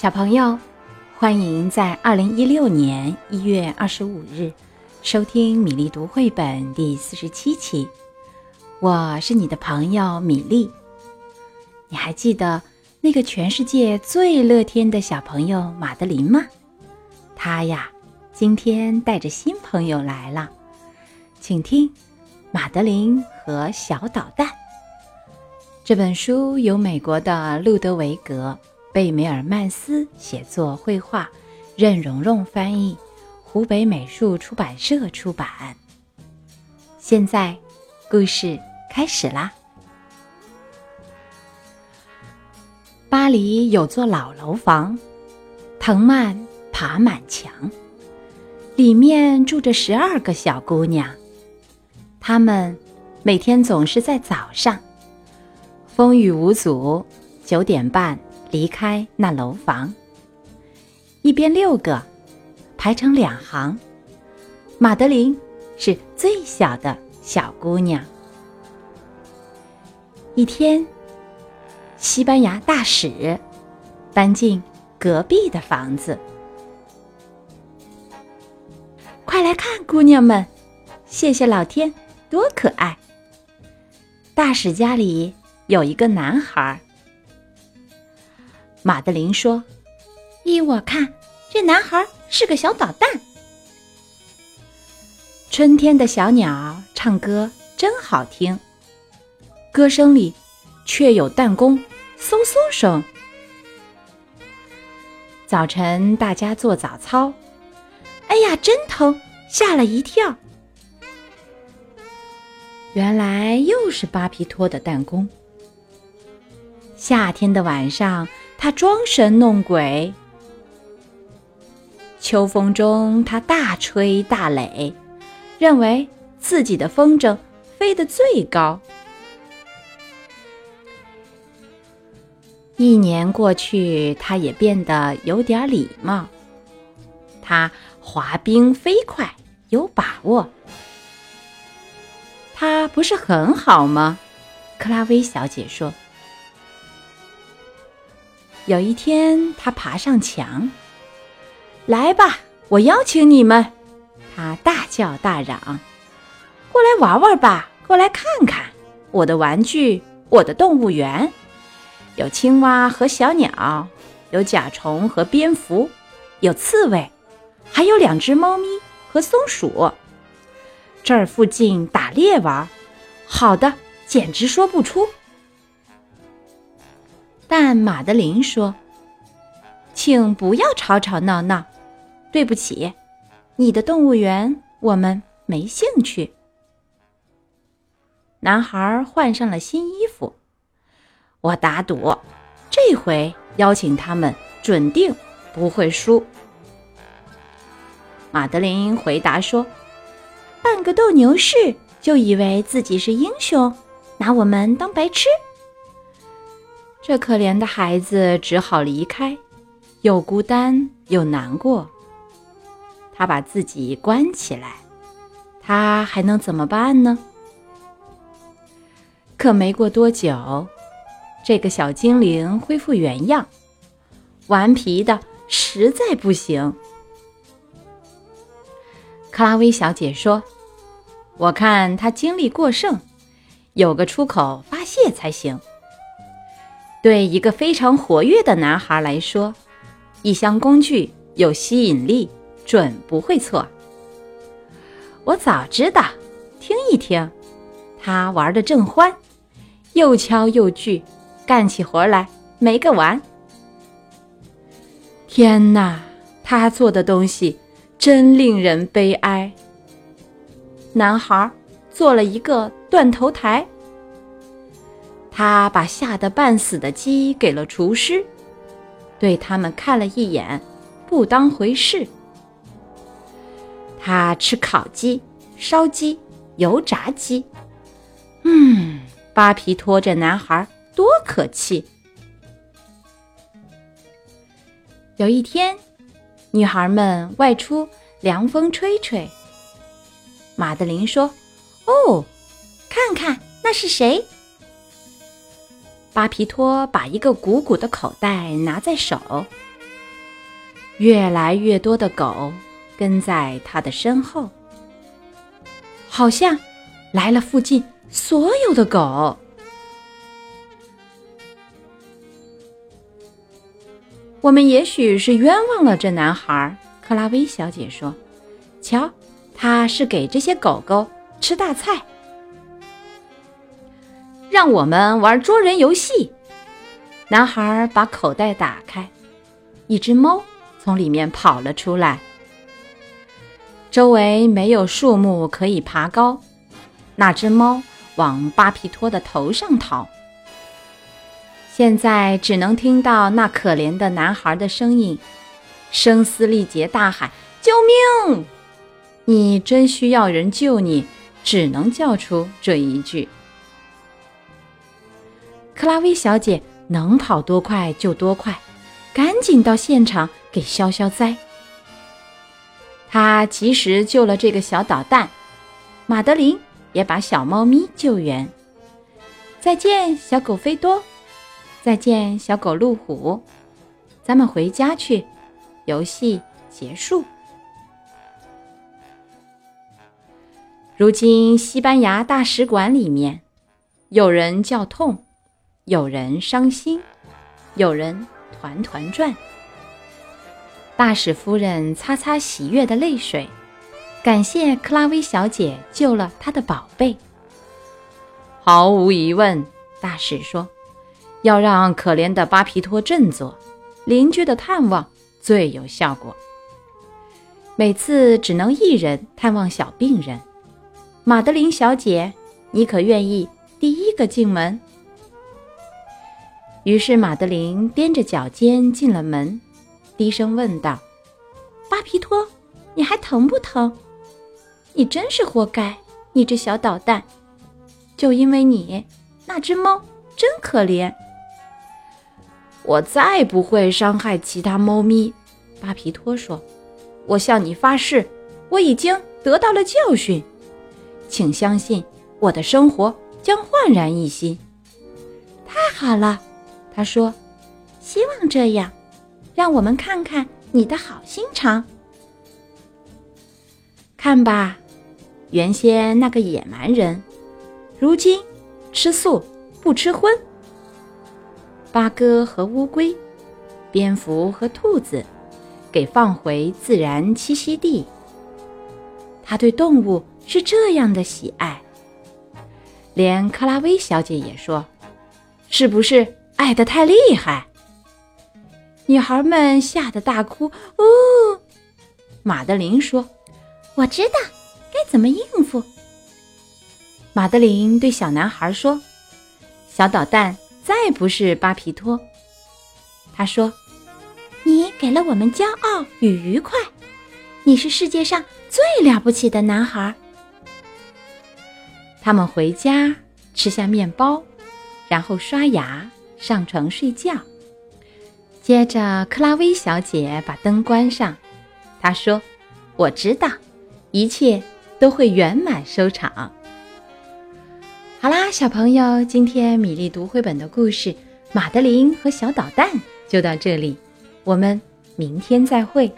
小朋友，欢迎在二零一六年一月二十五日收听米粒读绘本第四十七期。我是你的朋友米粒。你还记得那个全世界最乐天的小朋友马德琳吗？他呀，今天带着新朋友来了，请听《马德琳和小导弹》这本书由美国的路德维格。贝梅尔曼斯写作绘画，任蓉蓉翻译，湖北美术出版社出版。现在，故事开始啦。巴黎有座老楼房，藤蔓爬满墙，里面住着十二个小姑娘，她们每天总是在早上，风雨无阻，九点半。离开那楼房，一边六个，排成两行。马德琳是最小的小姑娘。一天，西班牙大使搬进隔壁的房子，快来看，姑娘们，谢谢老天，多可爱！大使家里有一个男孩。马德琳说：“依我看，这男孩是个小捣蛋。”春天的小鸟唱歌真好听，歌声里却有弹弓嗖嗖声。早晨大家做早操，哎呀，真疼，吓了一跳。原来又是巴皮托的弹弓。夏天的晚上。他装神弄鬼，秋风中他大吹大擂，认为自己的风筝飞得最高。一年过去，他也变得有点礼貌。他滑冰飞快，有把握。他不是很好吗？克拉薇小姐说。有一天，他爬上墙，来吧，我邀请你们！他大叫大嚷：“过来玩玩吧，过来看看我的玩具，我的动物园，有青蛙和小鸟，有甲虫和蝙蝠，有刺猬，还有两只猫咪和松鼠。这儿附近打猎玩，好的，简直说不出。”但马德琳说：“请不要吵吵闹闹，对不起，你的动物园我们没兴趣。”男孩换上了新衣服。我打赌，这回邀请他们准定不会输。马德琳回答说：“半个斗牛士就以为自己是英雄，拿我们当白痴。”这可怜的孩子只好离开，又孤单又难过。他把自己关起来，他还能怎么办呢？可没过多久，这个小精灵恢复原样，顽皮的实在不行。克拉薇小姐说：“我看他精力过剩，有个出口发泄才行。”对一个非常活跃的男孩来说，一箱工具有吸引力，准不会错。我早知道，听一听，他玩的正欢，又敲又锯，干起活来没个完。天哪，他做的东西真令人悲哀。男孩做了一个断头台。他把吓得半死的鸡给了厨师，对他们看了一眼，不当回事。他吃烤鸡、烧鸡、油炸鸡。嗯，扒皮拖着男孩多可气。有一天，女孩们外出凉风吹吹。马德琳说：“哦，看看那是谁？”巴皮托把一个鼓鼓的口袋拿在手，越来越多的狗跟在他的身后，好像来了附近所有的狗。我们也许是冤枉了这男孩，克拉薇小姐说：“瞧，他是给这些狗狗吃大菜。”让我们玩捉人游戏。男孩把口袋打开，一只猫从里面跑了出来。周围没有树木可以爬高，那只猫往巴皮托的头上逃。现在只能听到那可怜的男孩的声音，声嘶力竭大喊：“救命！”你真需要人救你，只能叫出这一句。克拉薇小姐能跑多快就多快，赶紧到现场给消消灾。她及时救了这个小捣蛋，马德琳也把小猫咪救援。再见，小狗菲多。再见，小狗路虎。咱们回家去。游戏结束。如今，西班牙大使馆里面有人叫痛。有人伤心，有人团团转。大使夫人擦擦喜悦的泪水，感谢克拉薇小姐救了她的宝贝。毫无疑问，大使说，要让可怜的巴皮托振作，邻居的探望最有效果。每次只能一人探望小病人，马德琳小姐，你可愿意第一个进门？于是，马德琳踮着脚尖进了门，低声问道：“巴皮托，你还疼不疼？你真是活该，你这小捣蛋！就因为你，那只猫真可怜。我再不会伤害其他猫咪。”巴皮托说：“我向你发誓，我已经得到了教训。请相信，我的生活将焕然一新。”太好了。他说：“希望这样，让我们看看你的好心肠。看吧，原先那个野蛮人，如今吃素不吃荤。八哥和乌龟，蝙蝠和兔子，给放回自然栖息地。他对动物是这样的喜爱，连克拉薇小姐也说：是不是？”爱得太厉害，女孩们吓得大哭。哦，马德琳说：“我知道该怎么应付。”马德琳对小男孩说：“小捣蛋，再不是巴皮托。”他说：“你给了我们骄傲与愉快，你是世界上最了不起的男孩。”他们回家吃下面包，然后刷牙。上床睡觉。接着，克拉薇小姐把灯关上。她说：“我知道，一切都会圆满收场。”好啦，小朋友，今天米粒读绘本的故事《马德琳和小捣蛋》就到这里，我们明天再会。